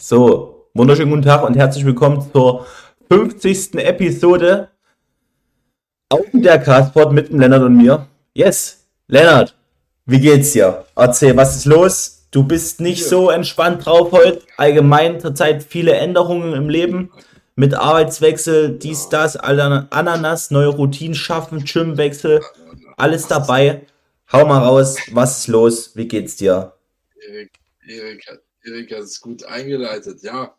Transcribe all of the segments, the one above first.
So, wunderschönen guten Tag und herzlich willkommen zur 50. Episode auf der Castport mit dem Lennart und mir. Yes, Lennart, wie geht's dir? Erzähl, was ist los? Du bist nicht so entspannt drauf heute. Allgemein zurzeit viele Änderungen im Leben mit Arbeitswechsel, dies, das, Ananas, neue Routinen schaffen, Gymwechsel, alles dabei. Hau mal raus, was ist los? Wie geht's dir? Erik, Erik, Erik hat es gut eingeleitet. Ja,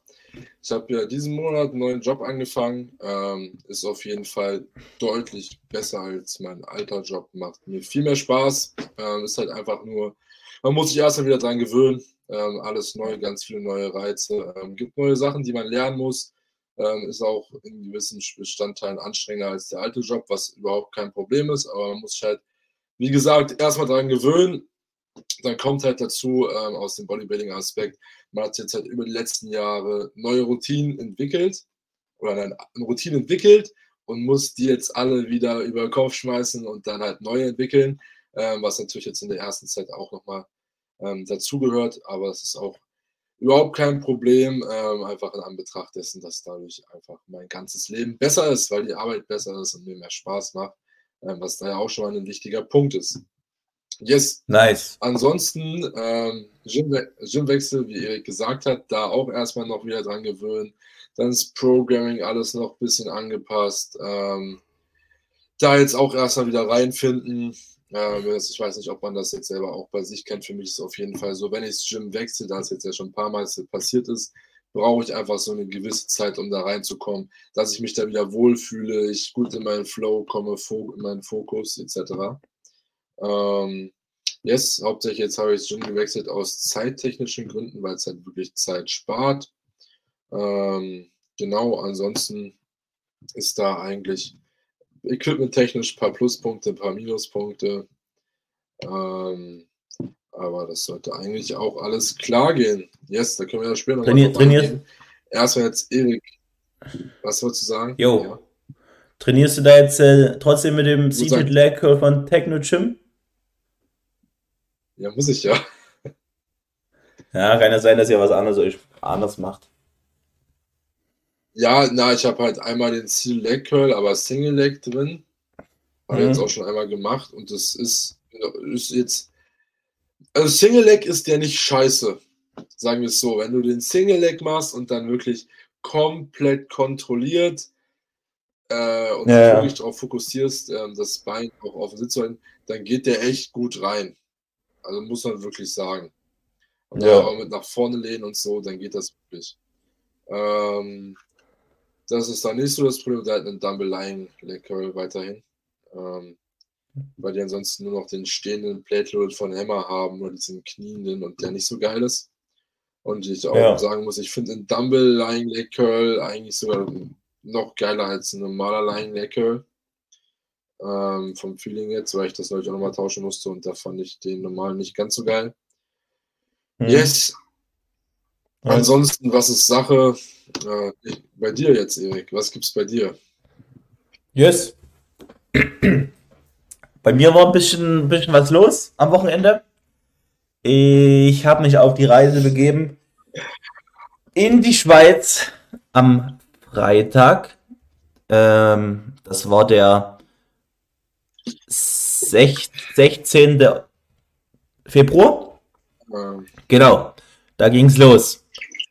ich habe ja diesen Monat einen neuen Job angefangen. Ähm, ist auf jeden Fall deutlich besser als mein alter Job. Macht mir viel mehr Spaß. Ähm, ist halt einfach nur, man muss sich erstmal wieder dran gewöhnen. Ähm, alles neu, ganz viele neue Reize. Ähm, gibt neue Sachen, die man lernen muss. Ähm, ist auch in gewissen Bestandteilen anstrengender als der alte Job, was überhaupt kein Problem ist. Aber man muss sich halt, wie gesagt, erstmal dran gewöhnen dann kommt halt dazu ähm, aus dem Bodybuilding-Aspekt, man hat jetzt halt über die letzten Jahre neue Routinen entwickelt oder eine, Routine entwickelt und muss die jetzt alle wieder über den Kopf schmeißen und dann halt neu entwickeln, ähm, was natürlich jetzt in der ersten Zeit auch nochmal ähm, dazugehört, aber es ist auch überhaupt kein Problem, ähm, einfach in Anbetracht dessen, dass dadurch einfach mein ganzes Leben besser ist, weil die Arbeit besser ist und mir mehr Spaß macht, ähm, was da ja auch schon mal ein wichtiger Punkt ist. Yes. Nice. Ansonsten, ähm, Gymwe Gymwechsel, wie Erik gesagt hat, da auch erstmal noch wieder dran gewöhnen. Dann das Programming alles noch ein bisschen angepasst. Ähm, da jetzt auch erstmal wieder reinfinden. Ähm, ich weiß nicht, ob man das jetzt selber auch bei sich kennt. Für mich ist es auf jeden Fall so, wenn ich das Gym wechsle, da es jetzt ja schon ein paar Mal passiert ist, brauche ich einfach so eine gewisse Zeit, um da reinzukommen, dass ich mich da wieder wohlfühle, ich gut in meinen Flow komme, in meinen Fokus etc. Ähm, yes, hauptsächlich jetzt habe ich schon gewechselt aus zeittechnischen Gründen, weil es halt wirklich Zeit spart. Ähm, genau, ansonsten ist da eigentlich equipment-technisch ein paar Pluspunkte, ein paar Minuspunkte. Ähm, aber das sollte eigentlich auch alles klar gehen. Yes, da können wir ja später noch Trainier, trainier. Erstmal jetzt Erik. Was wolltest du sagen? Jo. Ja. Trainierst du da jetzt äh, trotzdem mit dem Seated Leg von Techno Gym? Ja, muss ich ja. Ja, kann ja sein, dass ihr was anderes, anders macht. Ja, na, ich habe halt einmal den Seal Leg Curl, aber Single Leg drin. Habe mhm. jetzt auch schon einmal gemacht und das ist, ist jetzt. Also Single Leg ist der nicht scheiße. Sagen wir es so. Wenn du den Single Leg machst und dann wirklich komplett kontrolliert äh, und ja, wirklich darauf fokussierst, äh, das Bein auch auf den Sitz zu halten, dann geht der echt gut rein. Also muss man wirklich sagen. Und ja. auch mit nach vorne lehnen und so, dann geht das wirklich. Ähm, das ist dann nicht so das Problem, da hat einen Dumble Lying Curl weiterhin. Ähm, weil die ansonsten nur noch den stehenden Plate Load von Hammer haben oder diesen knienden und der nicht so geil ist. Und ich auch ja. sagen muss, ich finde einen Dumble Lying Leg Curl eigentlich sogar noch geiler als ein normaler Lying Leg Curl ähm, vom Feeling jetzt, weil ich das heute auch nochmal tauschen musste und da fand ich den normal nicht ganz so geil. Hm. Yes. Ja. Ansonsten, was ist Sache äh, bei dir jetzt, Erik? Was gibt's bei dir? Yes. Bei mir war ein bisschen, ein bisschen was los am Wochenende. Ich habe mich auf die Reise begeben in die Schweiz am Freitag. Ähm, das war der 16. Februar. Genau, da ging es los.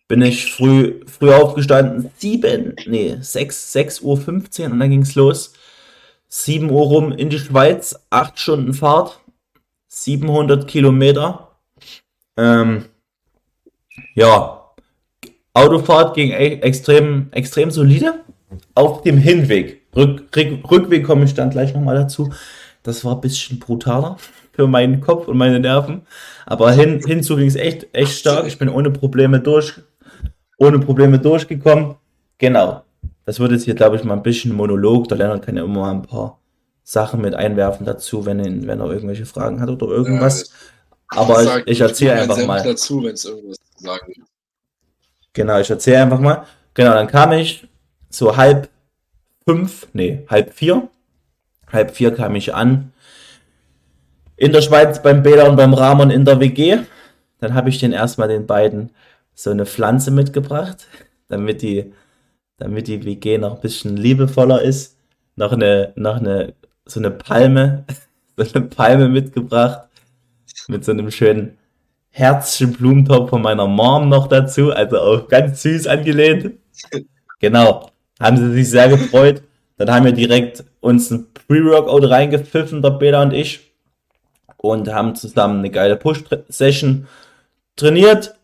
Bin ich früh, früh aufgestanden, 7, nee, 6, 6 Uhr 15 und dann ging es los. 7 Uhr rum in die Schweiz, 8 Stunden Fahrt, 700 Kilometer. Ähm, ja, Autofahrt ging e extrem, extrem solide. Auf dem Hinweg Rück, Rück, Rückweg komme ich dann gleich nochmal dazu. Das war ein bisschen brutaler für meinen Kopf und meine Nerven. Aber hin, hinzu ging es echt, echt stark. Ich bin ohne Probleme durch, ohne Probleme durchgekommen. Genau. Das wird jetzt hier, glaube ich, mal ein bisschen Monolog. Der Lennart kann ja immer mal ein paar Sachen mit einwerfen dazu, wenn, ihn, wenn er irgendwelche Fragen hat oder irgendwas. Ja, Aber ich, ich erzähle einfach mal. Dazu. Genau, ich erzähle einfach mal. Genau, dann kam ich so halb fünf, nee, halb vier. Halb vier kam ich an. In der Schweiz beim Bela und beim Ramon in der WG. Dann habe ich den erstmal den beiden so eine Pflanze mitgebracht, damit die, damit die WG noch ein bisschen liebevoller ist. Noch eine, noch eine, so eine Palme, so eine Palme mitgebracht. Mit so einem schönen Herzchen Blumentopf von meiner Mom noch dazu, also auch ganz süß angelehnt. Genau, haben sie sich sehr gefreut. Dann haben wir direkt uns ein Pre-Workout reingepfiffen, der Bela und ich. Und haben zusammen eine geile Push-Session trainiert.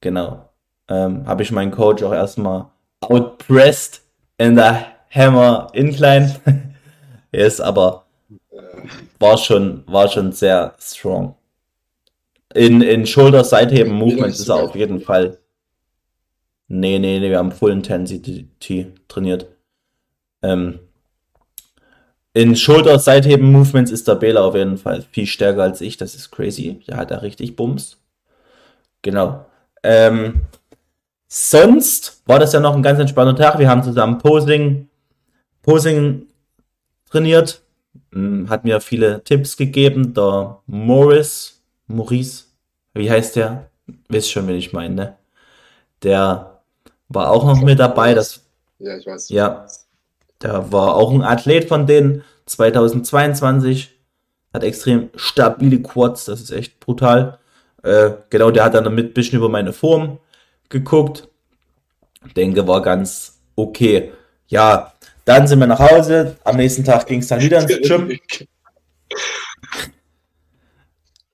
Genau. Ähm, Habe ich meinen Coach auch erstmal outpressed in der Hammer Incline. ist aber war schon, war schon sehr strong. In, in Schulter-Seitheben Movements ist er auf jeden Fall. Nee, nee, nee, wir haben Full Intensity trainiert. Ähm, in Schulter-Seitheben-Movements ist der Bela auf jeden Fall viel stärker als ich. Das ist crazy. Ja, hat er richtig Bums. Genau. Ähm, sonst war das ja noch ein ganz entspannter Tag. Wir haben zusammen Posing, Posing trainiert. Hm, hat mir viele Tipps gegeben. Der Morris, Maurice, wie heißt der? Wisst schon, wen ich meine, ne? Der war auch noch mit dabei. Das, ja, ich weiß. Ja, der war auch ein Athlet von denen. 2022 hat extrem stabile Quads. Das ist echt brutal. Äh, genau, der hat dann mit ein bisschen über meine Form geguckt. Denke, war ganz okay. Ja, dann sind wir nach Hause. Am nächsten Tag ging es dann wieder ins Gym.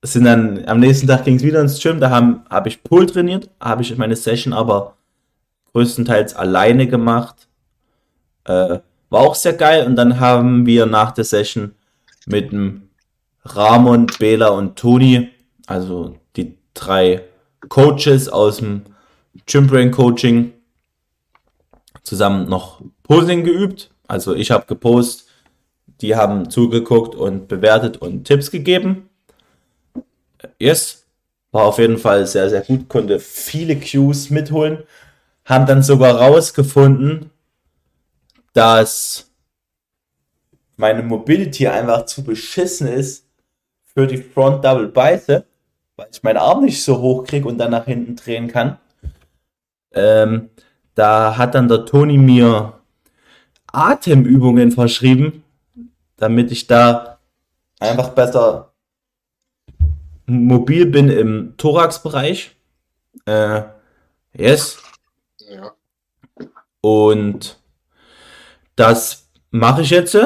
Sind dann, am nächsten Tag ging es wieder ins Gym. Da habe hab ich Pull trainiert. Habe ich meine Session aber größtenteils alleine gemacht. Äh, war auch sehr geil. Und dann haben wir nach der Session mit dem Ramon, Bela und Toni, also die drei Coaches aus dem Gymbrain Coaching, zusammen noch Posing geübt. Also ich habe gepostet, die haben zugeguckt und bewertet und Tipps gegeben. Yes, war auf jeden Fall sehr, sehr gut, konnte viele Cues mitholen. Haben dann sogar rausgefunden, dass meine Mobility einfach zu beschissen ist für die Front Double Bicep, weil ich meinen Arm nicht so hoch kriege und dann nach hinten drehen kann. Ähm, da hat dann der Toni mir Atemübungen verschrieben, damit ich da einfach besser mobil bin im Thoraxbereich. Äh, yes. Ja. Und das mache ich jetzt.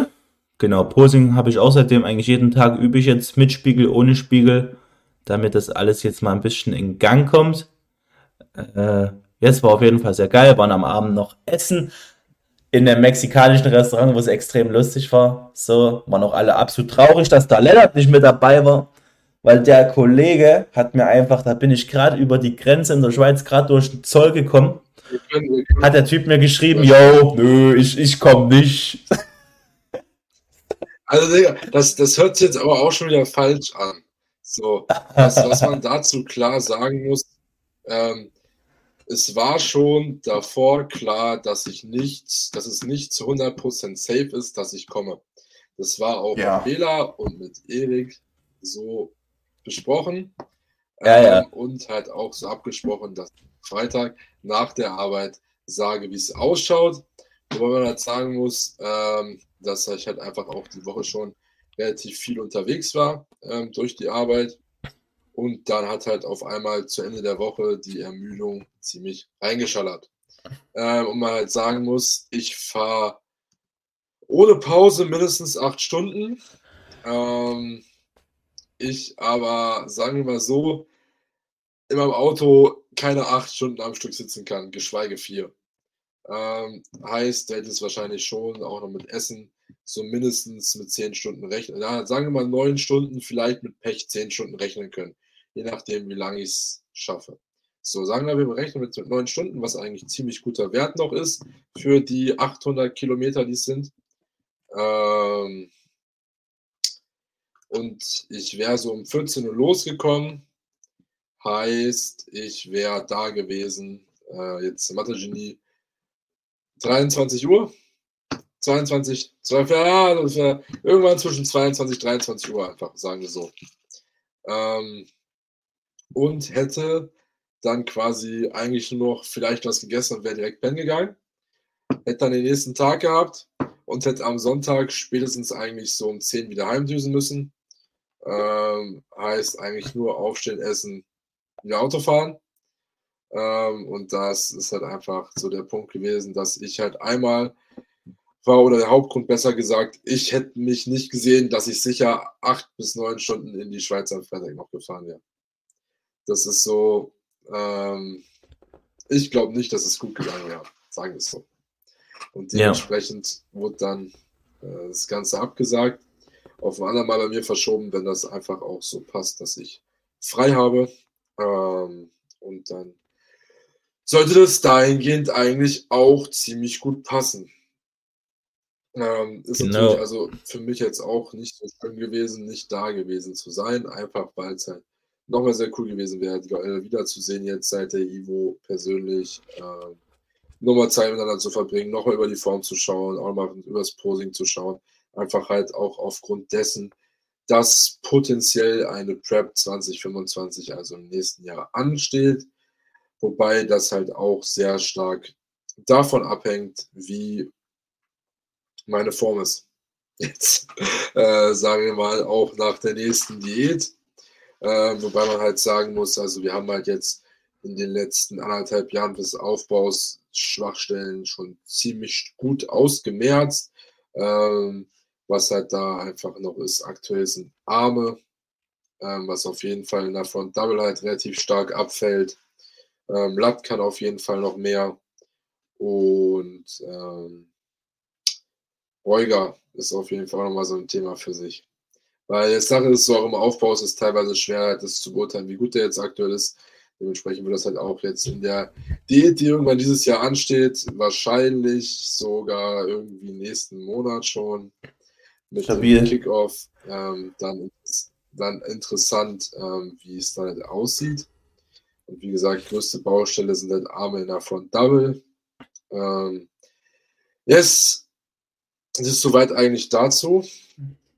Genau, Posing habe ich auch seitdem eigentlich jeden Tag übe ich jetzt mit Spiegel, ohne Spiegel, damit das alles jetzt mal ein bisschen in Gang kommt. Äh, jetzt war auf jeden Fall sehr geil, waren am Abend noch essen in einem mexikanischen Restaurant, wo es extrem lustig war. So, waren auch alle absolut traurig, dass da Lennart nicht mit dabei war, weil der Kollege hat mir einfach, da bin ich gerade über die Grenze in der Schweiz gerade durch den Zoll gekommen hat der Typ mir geschrieben, yo, nö, ich, ich komm nicht. Also, Digga, das, das hört sich jetzt aber auch schon wieder falsch an. So, was, was man dazu klar sagen muss, ähm, es war schon davor klar, dass ich nicht, dass es nicht zu 100% safe ist, dass ich komme. Das war auch ja. mit Bela und mit Erik so besprochen. Ja, ja. Ähm, und halt auch so abgesprochen, dass Freitag nach der Arbeit sage, wie es ausschaut. Wobei man halt sagen muss, ähm, dass ich halt einfach auch die Woche schon relativ viel unterwegs war ähm, durch die Arbeit. Und dann hat halt auf einmal zu Ende der Woche die Ermüdung ziemlich reingeschallert. Ähm, und man halt sagen muss, ich fahre ohne Pause mindestens acht Stunden. Ähm, ich aber, sagen wir mal so, in meinem Auto keine acht Stunden am Stück sitzen kann, geschweige vier. Ähm, heißt, der hätte es wahrscheinlich schon auch noch mit Essen so mindestens mit zehn Stunden rechnen. Ja, sagen wir mal neun Stunden, vielleicht mit Pech zehn Stunden rechnen können. Je nachdem, wie lange ich es schaffe. So, sagen wir, wir berechnen mit neun Stunden, was eigentlich ziemlich guter Wert noch ist für die 800 Kilometer, die es sind. Ähm, und ich wäre so um 14 Uhr losgekommen, Heißt, ich wäre da gewesen, äh, jetzt Mathe-Genie, 23 Uhr, 22, 12, ja, irgendwann zwischen 22 und 23 Uhr einfach, sagen wir so. Ähm, und hätte dann quasi eigentlich nur noch vielleicht was gegessen und wäre direkt pennen gegangen. Hätte dann den nächsten Tag gehabt und hätte am Sonntag spätestens eigentlich so um 10 wieder heimdüsen müssen. Ähm, heißt eigentlich nur aufstehen, essen, wieder Auto fahren. Ähm, und das ist halt einfach so der Punkt gewesen, dass ich halt einmal war, oder der Hauptgrund besser gesagt, ich hätte mich nicht gesehen, dass ich sicher acht bis neun Stunden in die Schweiz am Freitag noch gefahren wäre. Das ist so, ähm, ich glaube nicht, dass es gut gegangen wäre, sagen wir es so. Und dementsprechend ja. wurde dann äh, das Ganze abgesagt, auf ein andermal bei mir verschoben, wenn das einfach auch so passt, dass ich frei habe. Ähm, und dann sollte das dahingehend eigentlich auch ziemlich gut passen. Ähm, ist genau. natürlich also für mich jetzt auch nicht so schön gewesen, nicht da gewesen zu sein, einfach weil es halt nochmal sehr cool gewesen wäre, wiederzusehen jetzt seit der Ivo persönlich, äh, nochmal Zeit miteinander zu verbringen, nochmal über die Form zu schauen, auch mal über das Posing zu schauen, einfach halt auch aufgrund dessen, dass potenziell eine Prep 2025, also im nächsten Jahr ansteht, wobei das halt auch sehr stark davon abhängt, wie meine Form ist. Jetzt, äh, sagen wir mal, auch nach der nächsten Diät. Äh, wobei man halt sagen muss, also wir haben halt jetzt in den letzten anderthalb Jahren des Aufbaus Schwachstellen schon ziemlich gut ausgemerzt. Ähm, was halt da einfach noch ist, aktuell sind Arme, ähm, was auf jeden Fall in der Front Double halt relativ stark abfällt. Ähm, Lat kann auf jeden Fall noch mehr. Und ähm, Beuger ist auf jeden Fall nochmal so ein Thema für sich. Weil die Sache ist so auch im Aufbau ist es teilweise schwer, das zu beurteilen, wie gut der jetzt aktuell ist. Dementsprechend wird das halt auch jetzt in der Diät, die irgendwann dieses Jahr ansteht, wahrscheinlich sogar irgendwie nächsten Monat schon mit Stabil. dem Kickoff ähm, dann, dann interessant, ähm, wie es dann halt aussieht. Und wie gesagt, größte Baustelle sind halt Arme in der Front Double. Ähm, yes, das ist soweit eigentlich dazu.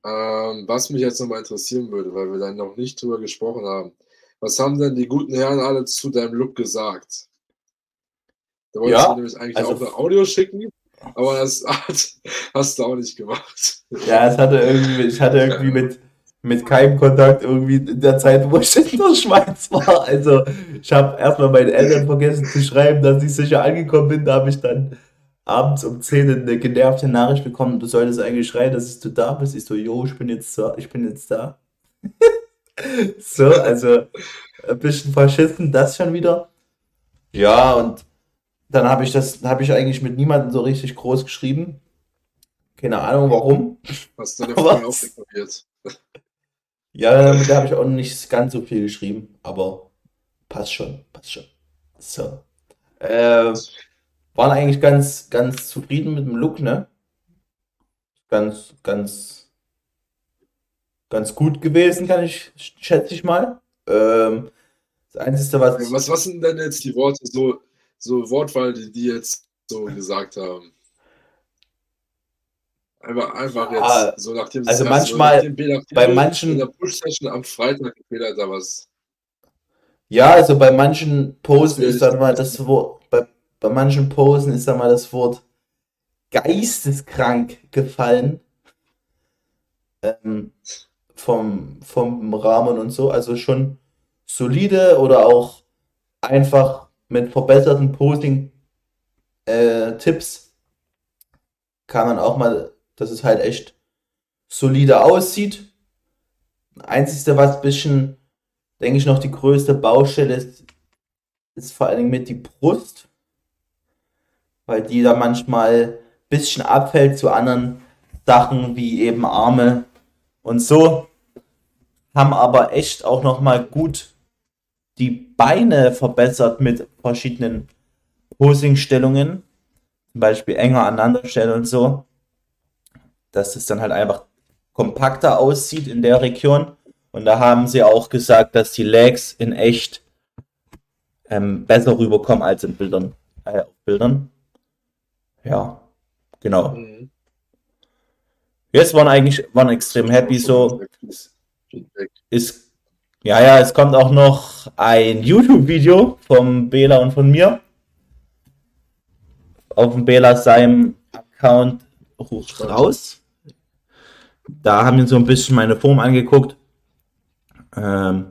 Ähm, was mich jetzt nochmal interessieren würde, weil wir dann noch nicht drüber gesprochen haben. Was haben denn die guten Herren alle zu deinem Look gesagt? Da wolltest ja, du nämlich eigentlich also, auch eine Audio schicken, aber das hat, hast du auch nicht gemacht. Ja, es hatte irgendwie, ich hatte irgendwie mit, mit keinem Kontakt irgendwie in der Zeit, wo ich in der Schweiz war. Also ich habe erstmal meinen Eltern vergessen zu schreiben, dass ich sicher angekommen bin. Da habe ich dann abends um 10 eine genervte Nachricht bekommen, du solltest eigentlich schreien, dass du da bist. Ich so, jo, ich bin jetzt da, ich bin jetzt da. so, also ein bisschen verschissen, das schon wieder. Ja, und dann habe ich das, habe ich eigentlich mit niemandem so richtig groß geschrieben. Keine Ahnung warum. Hast du Freundin auch ignoriert? Ja, mit der habe ich auch nicht ganz so viel geschrieben, aber passt schon, passt schon. So. Äh, waren eigentlich ganz, ganz zufrieden mit dem Look, ne? Ganz, ganz, ganz gut gewesen, kann ich, schätze ich mal. Ähm, das Einzige, was. Was, was sind denn jetzt die Worte, so, so Wortwahl, die die jetzt so gesagt haben? Einfach, einfach ja, jetzt, so nachdem Also manchmal, so nachdem, bei manchen. In der Push-Session am Freitag gefehlt da was. Ja, also bei manchen Posen ist dann mal das Wort bei manchen Posen ist da mal das Wort geisteskrank gefallen. Ähm, vom, vom Rahmen und so. Also schon solide oder auch einfach mit verbesserten Posing-Tipps äh, kann man auch mal, dass es halt echt solide aussieht. Einzige, was ein bisschen, denke ich, noch die größte Baustelle ist, ist vor allen Dingen mit die Brust weil die da manchmal ein bisschen abfällt zu anderen Sachen wie eben Arme und so. Haben aber echt auch nochmal gut die Beine verbessert mit verschiedenen Posingstellungen. Zum Beispiel enger aneinander stellen und so. Dass es dann halt einfach kompakter aussieht in der Region. Und da haben sie auch gesagt, dass die Legs in echt ähm, besser rüberkommen als in Bildern. Äh, Bildern. Ja, genau. Mhm. Jetzt waren eigentlich waren extrem happy so. Ist Ja, ja, es kommt auch noch ein YouTube-Video vom Bela und von mir. Auf dem Bela seinem Account raus. Da haben wir so ein bisschen meine Form angeguckt. Ähm,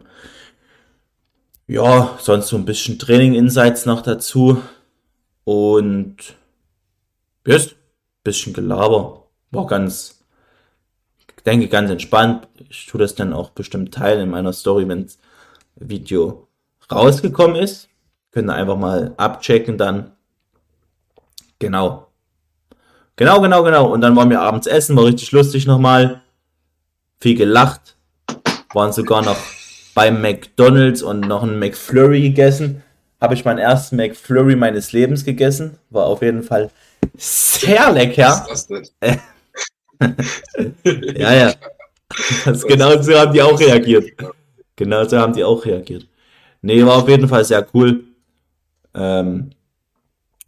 ja, sonst so ein bisschen Training-Insights noch dazu. Und yes, bisschen Gelaber. War ganz, denke, ganz entspannt. Ich tue das dann auch bestimmt teilen in meiner Story, wenn das Video rausgekommen ist. Könnt ihr einfach mal abchecken dann. Genau. Genau, genau, genau. Und dann waren wir abends essen, war richtig lustig nochmal. Viel gelacht. Waren sogar noch beim McDonalds und noch einen McFlurry gegessen. Habe ich meinen ersten McFlurry meines Lebens gegessen. War auf jeden Fall sehr lecker. Was ist das denn? ja, ja. Das genau so haben die auch reagiert. Genau so haben die auch reagiert. Nee, war auf jeden Fall sehr cool. Ähm,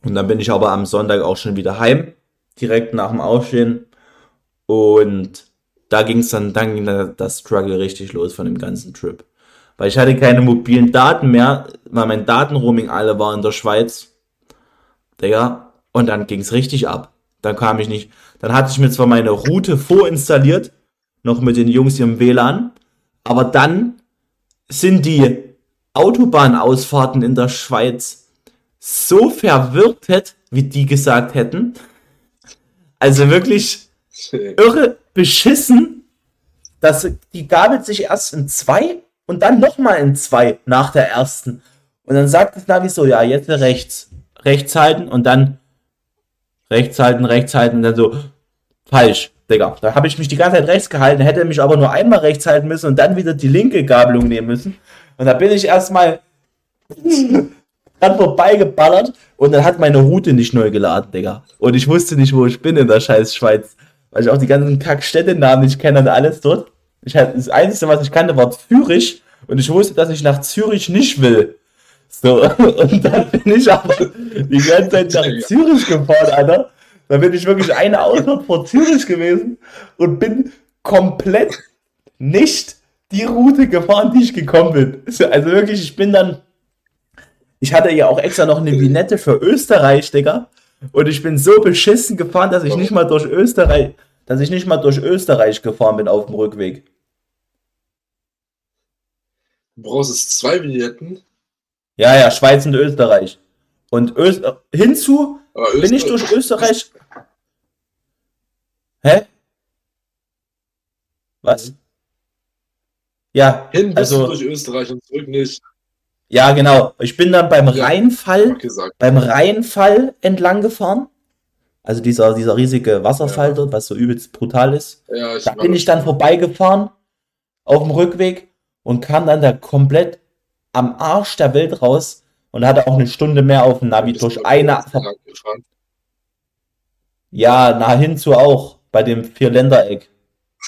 und dann bin ich aber am Sonntag auch schon wieder heim direkt nach dem Aufstehen. Und da ging es dann, dann ging das Struggle richtig los von dem ganzen Trip. Weil ich hatte keine mobilen Daten mehr, weil mein Datenroaming alle war in der Schweiz. Digga. Und dann ging es richtig ab. Dann kam ich nicht. Dann hatte ich mir zwar meine Route vorinstalliert, noch mit den Jungs im WLAN, aber dann sind die Autobahnausfahrten in der Schweiz so verwirrtet, wie die gesagt hätten, also wirklich irre beschissen, dass die gabelt sich erst in zwei und dann nochmal in zwei nach der ersten. Und dann sagt das Navi so, ja, jetzt rechts. Rechts halten und dann rechts halten, rechts halten und dann so, falsch, Digga. Da habe ich mich die ganze Zeit rechts gehalten, hätte mich aber nur einmal rechts halten müssen und dann wieder die linke Gabelung nehmen müssen. Und da bin ich erstmal dran vorbeigeballert und dann hat meine Route nicht neu geladen, Digga. Und ich wusste nicht, wo ich bin in der scheiß Schweiz. Weil ich auch die ganzen Kackstädtenamen nicht kenne und alles dort. Ich hatte, das Einzige, was ich kannte, war Zürich. Und ich wusste, dass ich nach Zürich nicht will. So, und dann bin ich aber die ganze Zeit nach Zürich gefahren, Alter. Da bin ich wirklich eine Ausfahrt vor Zürich gewesen und bin komplett nicht die Route gefahren, die ich gekommen bin. Also wirklich, ich bin dann ich hatte ja auch extra noch eine Vinette für Österreich, Digga. Und ich bin so beschissen gefahren, dass ich nicht mal durch Österreich, dass ich nicht mal durch Österreich gefahren bin auf dem Rückweg. Du brauchst es zwei Vignetten? Ja, ja, Schweiz und Österreich. Und Öst hinzu bin ich durch Österreich. Hä? Was? Ja, hin bist also, du durch Österreich und zurück nicht. Ja, genau. Ich bin dann beim ja, Rheinfall, beim Rheinfall entlang gefahren. Also dieser, dieser riesige Wasserfall ja. dort, was so übelst brutal ist. Ja, da bin ich dann vorbeigefahren auf dem Rückweg und kam dann da komplett am Arsch der Welt raus und hatte auch eine Stunde mehr auf dem Navi durch eine. Ja, nah hinzu auch bei dem Vierländereck.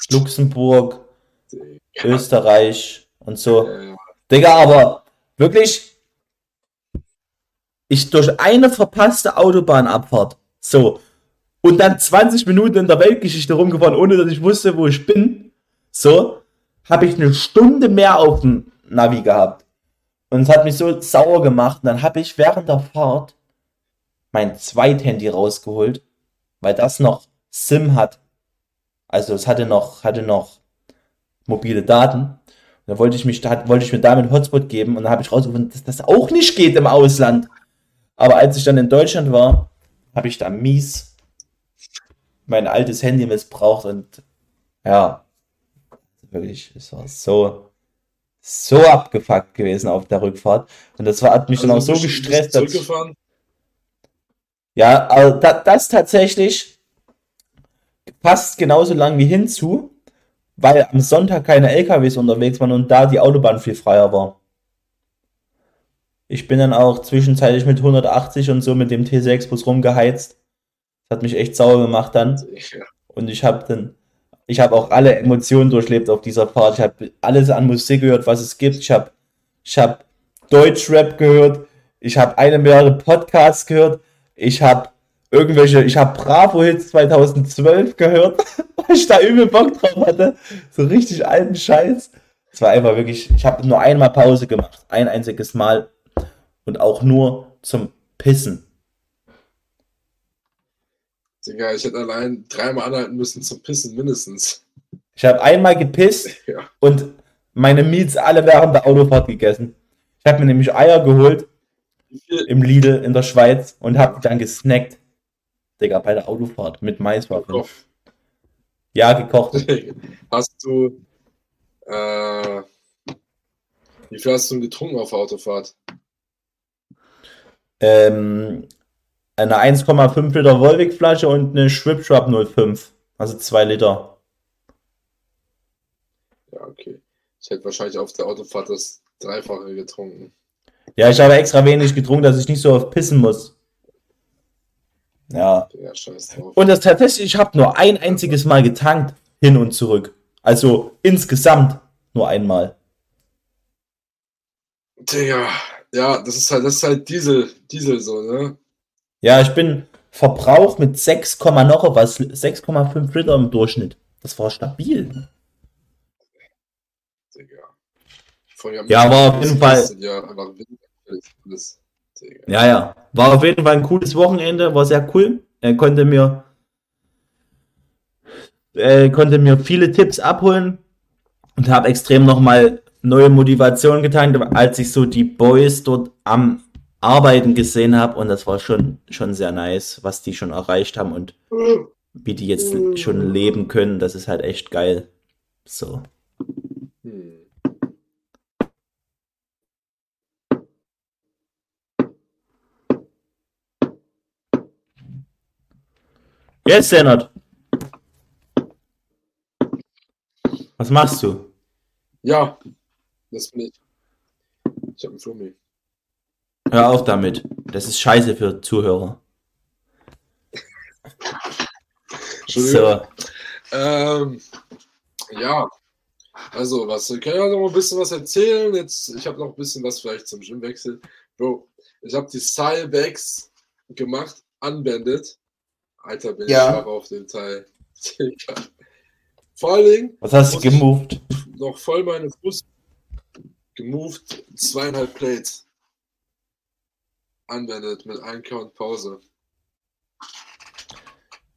Luxemburg, Österreich und so. Digga, aber wirklich ich durch eine verpasste Autobahnabfahrt, so, und dann 20 Minuten in der Weltgeschichte rumgefahren, ohne dass ich wusste, wo ich bin, so, habe ich eine Stunde mehr auf dem Navi gehabt. Und es hat mich so sauer gemacht. Und dann habe ich während der Fahrt mein Zweithandy rausgeholt, weil das noch SIM hat. Also es hatte noch, hatte noch mobile Daten. Da wollte ich mich, da wollte ich mir damit Hotspot geben und dann habe ich rausgefunden, dass das auch nicht geht im Ausland. Aber als ich dann in Deutschland war, habe ich da mies mein altes Handy missbraucht und ja, wirklich, es war so, so abgefuckt gewesen auf der Rückfahrt. Und das war, hat mich also dann auch so gestresst. Dass, ja, also das, das tatsächlich passt genauso lang wie hinzu weil am Sonntag keine LKWs unterwegs waren und da die Autobahn viel freier war. Ich bin dann auch zwischenzeitlich mit 180 und so mit dem T6-Bus rumgeheizt. Das hat mich echt sauer gemacht dann. Und ich habe dann, ich habe auch alle Emotionen durchlebt auf dieser Fahrt. Ich habe alles an Musik gehört, was es gibt. Ich habe ich hab Deutschrap gehört. Ich habe eine mehrere Podcasts gehört. Ich habe irgendwelche, ich habe Bravo Hits 2012 gehört, weil ich da übel Bock drauf hatte. So richtig alten Scheiß. Es war einfach wirklich, ich habe nur einmal Pause gemacht, ein einziges Mal und auch nur zum Pissen. Digga, ich hätte allein dreimal anhalten müssen zum Pissen mindestens. Ich habe einmal gepisst ja. und meine Meats alle während der Autofahrt gegessen. Ich habe mir nämlich Eier geholt im Lidl in der Schweiz und habe dann gesnackt. Digga, bei der Autofahrt mit Maiswaffeln. Ja, gekocht. Hast du. Äh, wie viel hast du getrunken auf der Autofahrt? Ähm, eine 1,5 Liter Volvic-Flasche und eine Schwip 05. Also 2 Liter. Ja, okay. Ich hätte wahrscheinlich auf der Autofahrt das Dreifache getrunken. Ja, ich habe extra wenig getrunken, dass ich nicht so oft pissen muss. Ja. ja. Und das tatsächlich, ich habe nur ein einziges Mal getankt, hin und zurück. Also insgesamt nur einmal. Digga, ja, das ist halt, das ist halt Diesel, Diesel so, ne? Ja, ich bin Verbrauch mit 6, noch was, 6,5 Liter im Durchschnitt. Das war stabil. Digga. Ja, war auf jeden Fall. Ja, ja, ja. War auf jeden Fall ein cooles Wochenende, war sehr cool. Er konnte mir, er konnte mir viele Tipps abholen und habe extrem nochmal neue Motivation getankt, als ich so die Boys dort am Arbeiten gesehen habe und das war schon, schon sehr nice, was die schon erreicht haben und wie die jetzt schon leben können. Das ist halt echt geil. So. Jetzt, Lennart. Was machst du? Ja, das bin ich. Ich habe einen Flummi. Hör auf damit. Das ist scheiße für Zuhörer. so. Ähm, ja, also, was, ich kann ja noch ein bisschen was erzählen. Jetzt, ich habe noch ein bisschen was vielleicht zum Gymwechsel. Bro, ich habe die Cybex gemacht, unbanded. Alter, bin ja. ich scharf auf den Teil. Vor allen Dingen. Was hast du gemoved? Noch voll meine Fuß gemoved, zweieinhalb Plates anwendet mit einem Count Pause.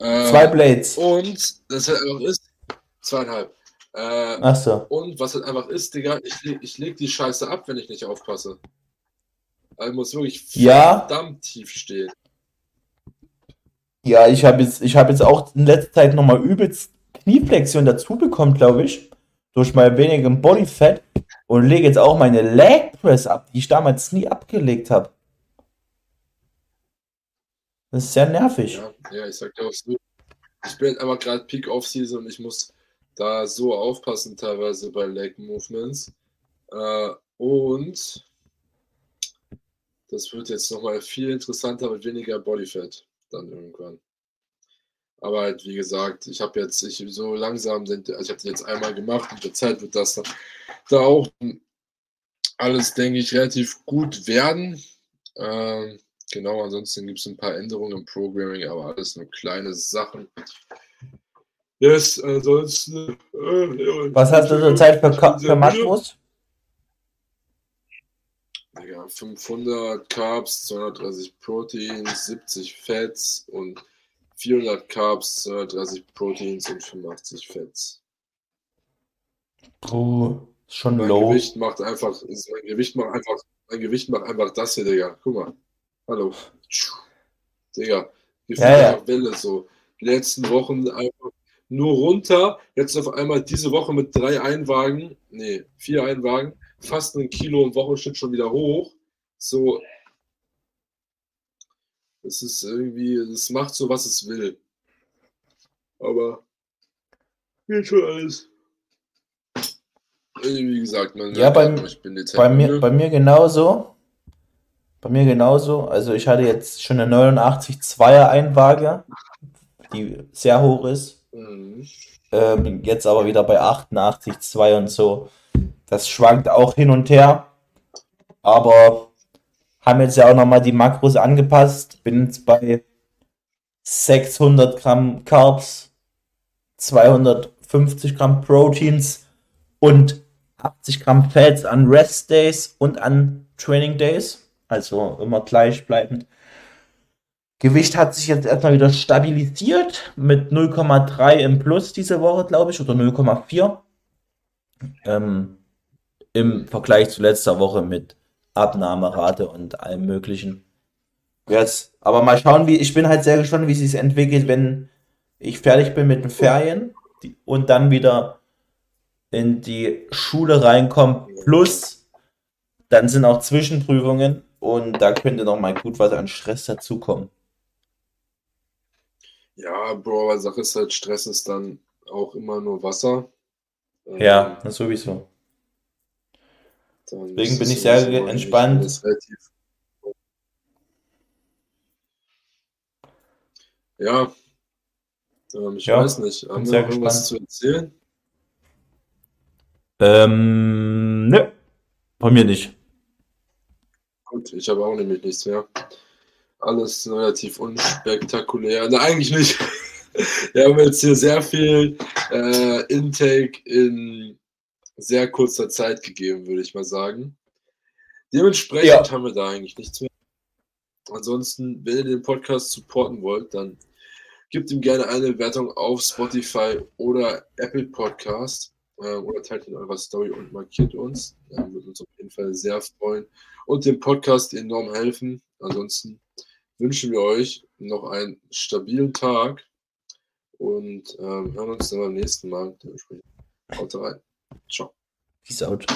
Ähm, Zwei Blades. Und das halt einfach ist, zweieinhalb. Äh, Ach so. Und was halt einfach ist, Digga, ich, ich leg die Scheiße ab, wenn ich nicht aufpasse. Also muss wirklich ja. verdammt tief stehen. Ja, ich habe jetzt, hab jetzt auch in letzter Zeit nochmal übelst Knieflexion dazu bekommen, glaube ich. Durch mein wenigen Bodyfat. Und lege jetzt auch meine Leg Press ab, die ich damals nie abgelegt habe. Das ist sehr nervig. Ja, ja ich sag dir auch so. Ich bin aber gerade Peak Off-Season und ich muss da so aufpassen, teilweise bei Leg Movements. Äh, und das wird jetzt nochmal viel interessanter mit weniger Bodyfat dann irgendwann. Aber halt, wie gesagt, ich habe jetzt, ich so langsam, sind, also ich habe jetzt einmal gemacht, mit der Zeit wird das da, auch alles, denke ich, relativ gut werden. Ähm, genau, ansonsten gibt es ein paar Änderungen im Programming, aber alles nur kleine Sachen. Yes, ansonsten. Äh, Was hast du zur Zeit für, für Makros? Ja, 500 Carbs, 230 Proteins, 70 Fats und 400 Carbs, 230 Proteins und 85 Fats. Oh, schon mein low. Gewicht macht einfach, mein Gewicht macht einfach, mein Gewicht macht einfach das hier, Digga. Guck mal. Hallo. Digga. Gefühl ja, ja. Welle so. Die letzten Wochen einfach nur runter. Jetzt auf einmal diese Woche mit drei Einwagen, nee, vier Einwagen, fast ein Kilo im Wochenschnitt schon wieder hoch. So, es ist irgendwie, es macht so, was es will. Aber geht schon alles. Wie gesagt, man ja, bei, bei, mir, bei mir genauso. Bei mir genauso. Also ich hatte jetzt schon eine 89 Zweier Einwaage, die sehr hoch ist. Mhm. Ähm, jetzt aber wieder bei 88 2 und so. Das schwankt auch hin und her. Aber haben jetzt ja auch nochmal die Makros angepasst. Bin jetzt bei 600 Gramm Carbs, 250 Gramm Proteins und 80 Gramm Fats an Rest Days und an Training Days. Also immer gleichbleibend. Gewicht hat sich jetzt erstmal wieder stabilisiert mit 0,3 im Plus diese Woche, glaube ich, oder 0,4. Ähm, Im Vergleich zu letzter Woche mit Abnahmerate und allem Möglichen. Jetzt, aber mal schauen, wie ich bin halt sehr gespannt, wie es sich entwickelt, wenn ich fertig bin mit den Ferien und dann wieder in die Schule reinkomme. Plus, dann sind auch Zwischenprüfungen und da könnte noch mal gut was an Stress dazukommen. Ja, Bro, aber Sache ist halt, Stress ist dann auch immer nur Wasser. Ja, ähm, sowieso. Deswegen bin ich sehr entspannt. Ja, ähm, ich ja, weiß nicht. Haben wir noch irgendwas zu erzählen? Ähm, ne, von mir nicht. Gut, ich habe auch nämlich nichts mehr. Alles relativ unspektakulär. Na, eigentlich nicht. Wir haben jetzt hier sehr viel äh, Intake in sehr kurzer Zeit gegeben, würde ich mal sagen. Dementsprechend ja. haben wir da eigentlich nichts mehr. Ansonsten, wenn ihr den Podcast supporten wollt, dann gebt ihm gerne eine Wertung auf Spotify oder Apple Podcast oder teilt in eurer Story und markiert uns. Äh, würde uns auf jeden Fall sehr freuen und dem Podcast enorm helfen. Ansonsten wünschen wir euch noch einen stabilen Tag und ähm, hören uns dann beim nächsten Mal. Haut rein. Ciao. Peace out.